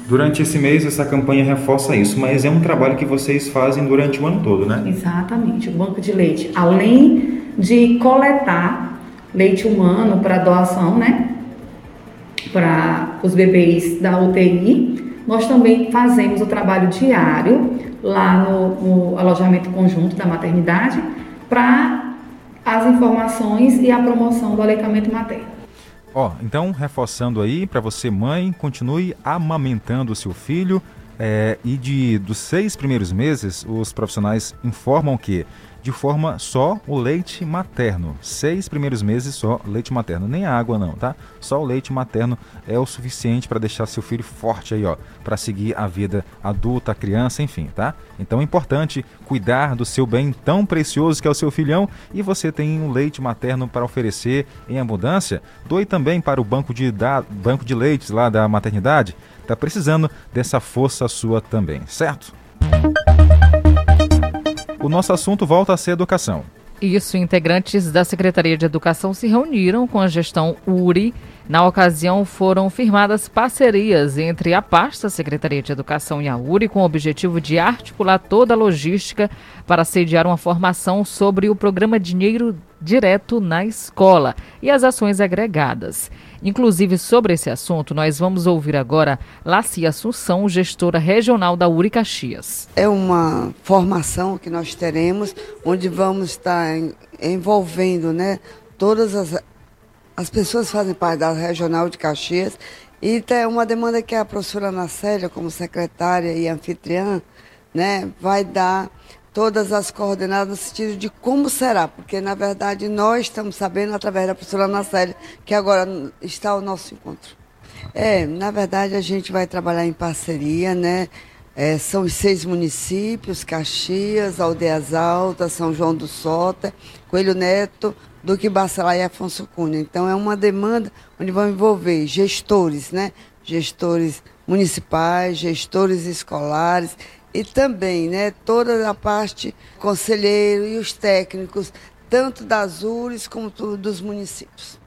Durante esse mês essa campanha reforça isso, mas é um trabalho que vocês fazem durante o ano todo, né? Exatamente. O banco de leite, além de coletar leite humano para doação, né? Para os bebês da UTI, nós também fazemos o trabalho diário lá no, no alojamento conjunto da maternidade para as informações e a promoção do aleitamento materno. Ó, então reforçando aí para você mãe, continue amamentando o seu filho é, e de dos seis primeiros meses os profissionais informam que de forma só o leite materno, seis primeiros meses só leite materno, nem água não, tá? Só o leite materno é o suficiente para deixar seu filho forte aí, ó, para seguir a vida adulta, criança, enfim, tá? Então é importante cuidar do seu bem tão precioso que é o seu filhão e você tem um leite materno para oferecer em abundância. Doe também para o banco de, da, banco de leites lá da maternidade. Tá precisando dessa força sua também, certo? O nosso assunto volta a ser educação. Isso, integrantes da Secretaria de Educação se reuniram com a gestão URI. Na ocasião, foram firmadas parcerias entre a pasta Secretaria de Educação e a URI com o objetivo de articular toda a logística para sediar uma formação sobre o programa Dinheiro Direto na Escola e as ações agregadas. Inclusive, sobre esse assunto, nós vamos ouvir agora Lacia Assunção, gestora regional da URI Caxias. É uma formação que nós teremos, onde vamos estar envolvendo né, todas as, as pessoas que fazem parte da regional de Caxias. E é uma demanda que a professora Ana Célia, como secretária e anfitriã, né, vai dar todas as coordenadas no sentido de como será, porque na verdade nós estamos sabendo através da professora Ana Célia que agora está o nosso encontro. É, na verdade a gente vai trabalhar em parceria, né? É, são os seis municípios, Caxias, Aldeias Altas, São João do Sota, Coelho Neto, Duque Bacelar e Afonso Cunha. Então é uma demanda onde vão envolver gestores, né? Gestores municipais, gestores escolares e também né, toda a parte conselheiro e os técnicos, tanto das URES como dos municípios.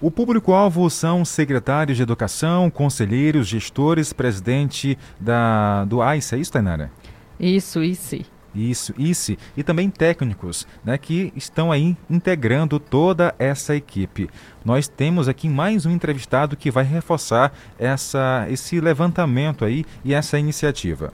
O público-alvo são secretários de educação, conselheiros, gestores, presidente da, do AIS, é isso, Tainara? Isso, isso. Isso, isso. E também técnicos, né, que estão aí integrando toda essa equipe. Nós temos aqui mais um entrevistado que vai reforçar essa, esse levantamento aí e essa iniciativa.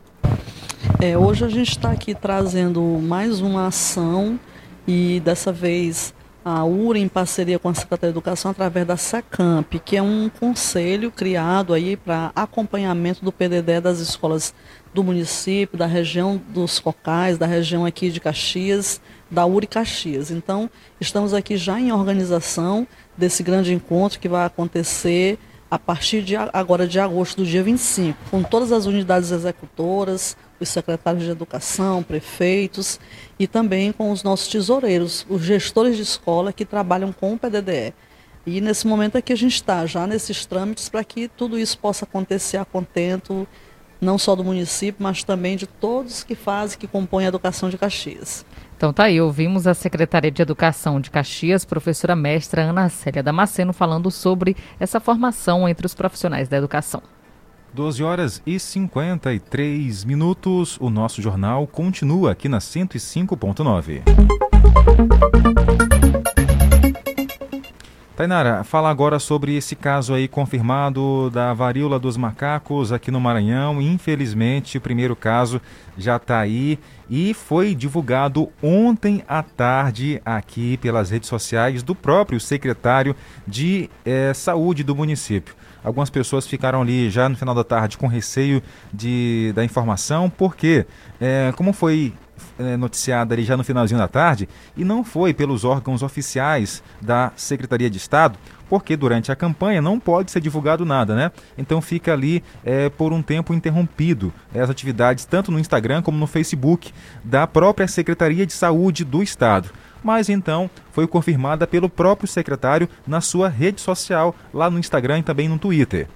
É, hoje a gente está aqui trazendo mais uma ação e dessa vez a URA em parceria com a Secretaria de Educação através da SECAMP, que é um conselho criado aí para acompanhamento do PDD das escolas do município, da região dos Cocais, da região aqui de Caxias, da URI Caxias. Então, estamos aqui já em organização desse grande encontro que vai acontecer a partir de agora de agosto do dia 25, com todas as unidades executoras, os secretários de educação, prefeitos e também com os nossos tesoureiros, os gestores de escola que trabalham com o PDDE. E nesse momento aqui a gente está já nesses trâmites para que tudo isso possa acontecer a contento, não só do município, mas também de todos que fazem, que compõem a educação de Caxias. Então tá aí, ouvimos a secretária de Educação de Caxias, professora mestra Ana Célia Damasceno, falando sobre essa formação entre os profissionais da educação. 12 horas e 53 minutos. O nosso jornal continua aqui na 105.9. Tainara, fala agora sobre esse caso aí confirmado da varíola dos macacos aqui no Maranhão. Infelizmente, o primeiro caso já está aí e foi divulgado ontem à tarde aqui pelas redes sociais do próprio secretário de eh, saúde do município. Algumas pessoas ficaram ali já no final da tarde com receio de, da informação, porque, eh, como foi noticiada ali já no finalzinho da tarde e não foi pelos órgãos oficiais da Secretaria de Estado, porque durante a campanha não pode ser divulgado nada, né? Então fica ali é, por um tempo interrompido as atividades tanto no Instagram como no Facebook da própria Secretaria de Saúde do Estado. Mas então foi confirmada pelo próprio secretário na sua rede social, lá no Instagram e também no Twitter.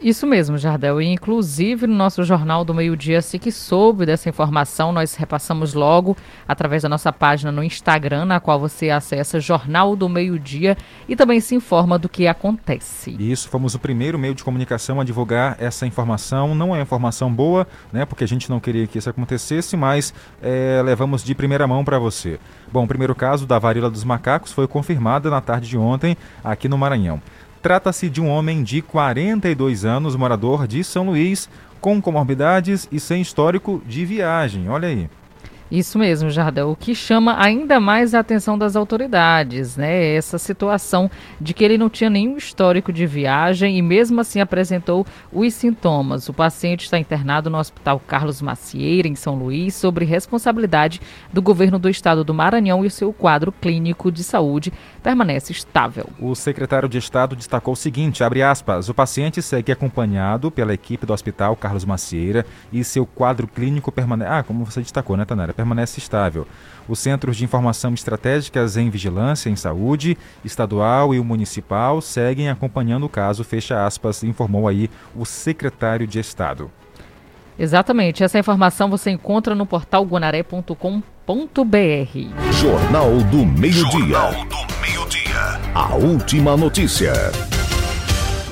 Isso mesmo, Jardel. E, inclusive, no nosso Jornal do Meio-Dia, assim que soube dessa informação, nós repassamos logo através da nossa página no Instagram, na qual você acessa Jornal do Meio-Dia e também se informa do que acontece. Isso, fomos o primeiro meio de comunicação a divulgar essa informação. Não é informação boa, né? Porque a gente não queria que isso acontecesse, mas é, levamos de primeira mão para você. Bom, o primeiro caso da varíola dos macacos foi confirmado na tarde de ontem aqui no Maranhão. Trata-se de um homem de 42 anos, morador de São Luís, com comorbidades e sem histórico de viagem. Olha aí. Isso mesmo, Jardel. O que chama ainda mais a atenção das autoridades, né? Essa situação de que ele não tinha nenhum histórico de viagem e mesmo assim apresentou os sintomas. O paciente está internado no Hospital Carlos Macieira, em São Luís, sobre responsabilidade do governo do estado do Maranhão e o seu quadro clínico de saúde permanece estável. O secretário de Estado destacou o seguinte, abre aspas, o paciente segue acompanhado pela equipe do Hospital Carlos Macieira e seu quadro clínico permanece... Ah, como você destacou, né, Tanara? permanece estável. Os Centros de Informação Estratégicas em Vigilância em Saúde, estadual e o municipal, seguem acompanhando o caso, fecha aspas, informou aí o secretário de Estado. Exatamente. Essa informação você encontra no portal guanaré.com.br. Jornal do Meio-Dia. Jornal do Meio-Dia. A última notícia.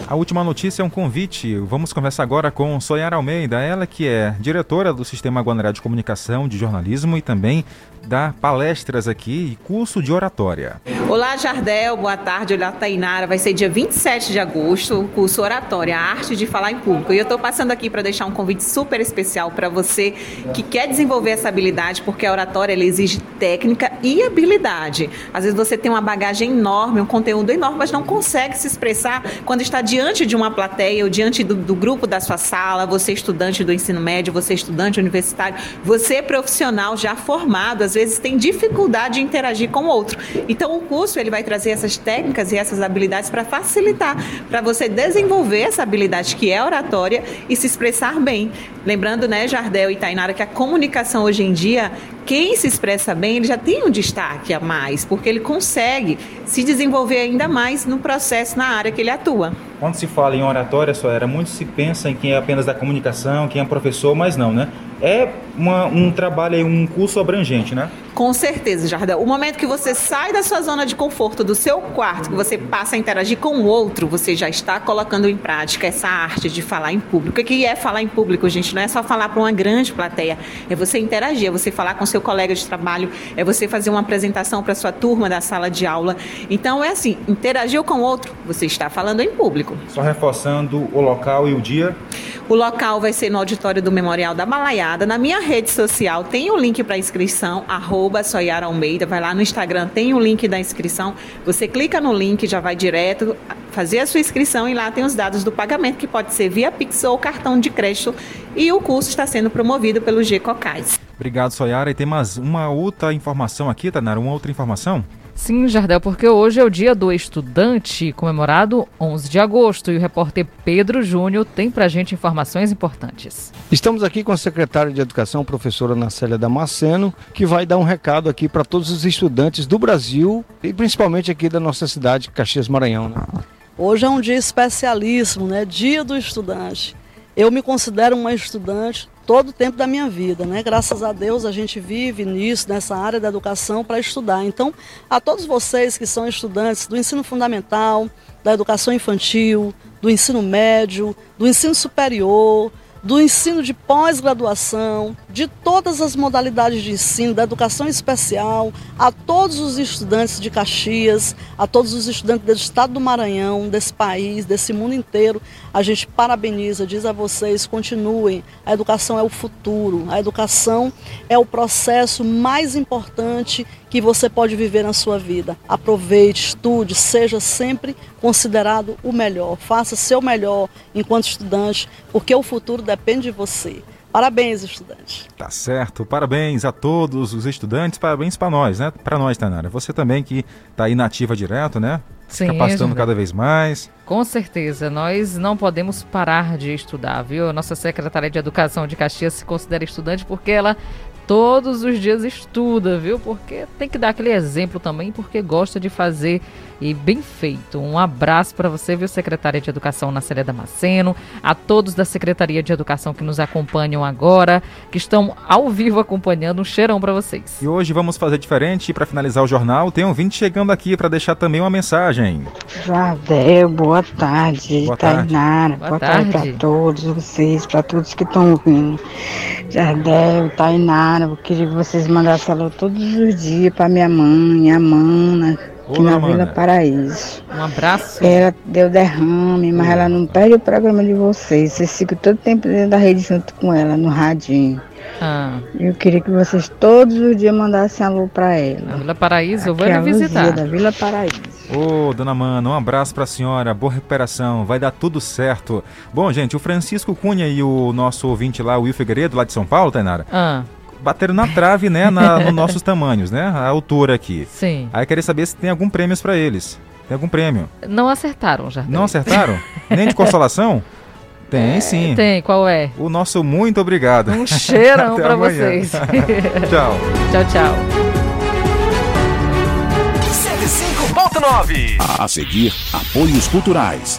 A última notícia é um convite. Vamos conversar agora com Soyara Almeida, ela que é diretora do Sistema Guanaré de Comunicação, de Jornalismo e também dá palestras aqui e curso de oratória. Olá, Jardel, boa tarde. Olá, Tainara. Vai ser dia 27 de agosto o curso Oratória, a arte de falar em público. E eu estou passando aqui para deixar um convite super especial para você que quer desenvolver essa habilidade, porque a oratória exige técnica e habilidade. Às vezes você tem uma bagagem enorme, um conteúdo enorme, mas não consegue se expressar quando está diante de uma plateia ou diante do, do grupo da sua sala, você estudante do ensino médio, você estudante universitário, você profissional já formado, às vezes tem dificuldade de interagir com o outro. Então o curso ele vai trazer essas técnicas e essas habilidades para facilitar, para você desenvolver essa habilidade que é oratória e se expressar bem. Lembrando, né, Jardel e Tainara, que a comunicação hoje em dia, quem se expressa bem, ele já tem um destaque a mais, porque ele consegue se desenvolver ainda mais no processo, na área que ele atua. Quando se fala em oratória, só era muito se pensa em quem é apenas da comunicação, quem é professor, mas não, né? É uma, um trabalho, um curso abrangente, né? Com certeza, Jardel. O momento que você sai da sua zona de conforto, do seu quarto, que você passa a interagir com o outro, você já está colocando em prática essa arte de falar em público. O que é falar em público, gente? Não é só falar para uma grande plateia, é você interagir, é você falar com seu colega de trabalho, é você fazer uma apresentação para sua turma da sala de aula. Então é assim, interagiu com o outro, você está falando em público. Só reforçando o local e o dia. O local vai ser no auditório do Memorial da Balaiada. Na minha rede social tem o um link para inscrição, arroba Soyara Almeida. Vai lá no Instagram, tem o um link da inscrição. Você clica no link, já vai direto fazer a sua inscrição e lá tem os dados do pagamento, que pode ser via Pix ou cartão de crédito. E o curso está sendo promovido pelo G Cocais. Obrigado, Soyara. E tem mais uma outra informação aqui, Tanara, uma outra informação? Sim, Jardel, porque hoje é o dia do estudante, comemorado 11 de agosto, e o repórter Pedro Júnior tem pra gente informações importantes. Estamos aqui com a secretária de Educação, professora Nacélia Damasceno, que vai dar um recado aqui para todos os estudantes do Brasil e principalmente aqui da nossa cidade, Caxias Maranhão. Né? Hoje é um dia especialíssimo, né? Dia do estudante. Eu me considero uma estudante todo o tempo da minha vida, né? Graças a Deus a gente vive nisso, nessa área da educação para estudar. Então, a todos vocês que são estudantes do ensino fundamental, da educação infantil, do ensino médio, do ensino superior, do ensino de pós-graduação, de todas as modalidades de ensino, da educação especial, a todos os estudantes de Caxias, a todos os estudantes do estado do Maranhão, desse país, desse mundo inteiro. A gente parabeniza, diz a vocês, continuem. A educação é o futuro, a educação é o processo mais importante que você pode viver na sua vida. Aproveite, estude, seja sempre considerado o melhor. Faça seu melhor enquanto estudante, porque o futuro depende de você. Parabéns, estudantes. Tá certo. Parabéns a todos os estudantes. Parabéns para nós, né? Para nós, Tanara. Você também que está aí na ativa direto, né? Sim, capacitando cada vez mais. Com certeza, nós não podemos parar de estudar, viu? Nossa secretária de Educação de Caxias se considera estudante porque ela todos os dias estuda, viu? Porque tem que dar aquele exemplo também, porque gosta de fazer e bem feito. Um abraço para você, viu, secretária de Educação Nacélia Damasceno, a todos da Secretaria de Educação que nos acompanham agora, que estão ao vivo acompanhando. Um cheirão para vocês. E hoje vamos fazer diferente para finalizar o jornal. Tem um vinte chegando aqui para deixar também uma mensagem. Jardel, boa tarde. Boa Tainara, boa, boa tarde, tarde para todos vocês, para todos que estão ouvindo. Jardel, Tainara, eu queria que vocês mandassem alô todos os dias para minha mãe, a Mana, aqui Olá, na Vila mana. Paraíso. Um abraço. Ela deu derrame, mas ela não perde o programa de vocês. Vocês ficam todo tempo dentro da rede junto com ela, no radinho. Ah. Eu queria que vocês todos os dias mandassem alô para ela. Na Vila Paraíso, eu vou lhe visitar. da Vila Paraíso. Ô, oh, dona Mana, um abraço para a senhora, boa recuperação, vai dar tudo certo. Bom, gente, o Francisco Cunha e o nosso ouvinte lá, o Will Figueiredo, lá de São Paulo, Tainara, ah. Bateram na trave, né, na, nos [laughs] nossos tamanhos, né, a altura aqui. Sim. Aí queria saber se tem algum prêmio para eles. Tem algum prêmio? Não acertaram, já. Não acertaram? Nem de consolação? [laughs] Tem sim. Tem, qual é? O nosso muito obrigado. Um cheirão [laughs] para vocês. tchau. Tchau, tchau. 105.9. A seguir, apoios culturais.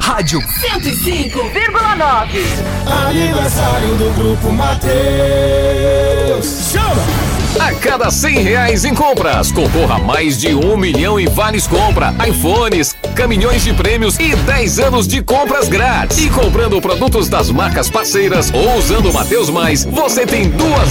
Rádio 105,9 Aniversário do Grupo Mateus. Chama! A cada 100 reais em compras, concorra a mais de um milhão em vales compra, iPhones, caminhões de prêmios e 10 anos de compras grátis. E comprando produtos das marcas parceiras ou usando o Mateus Mais, você tem duas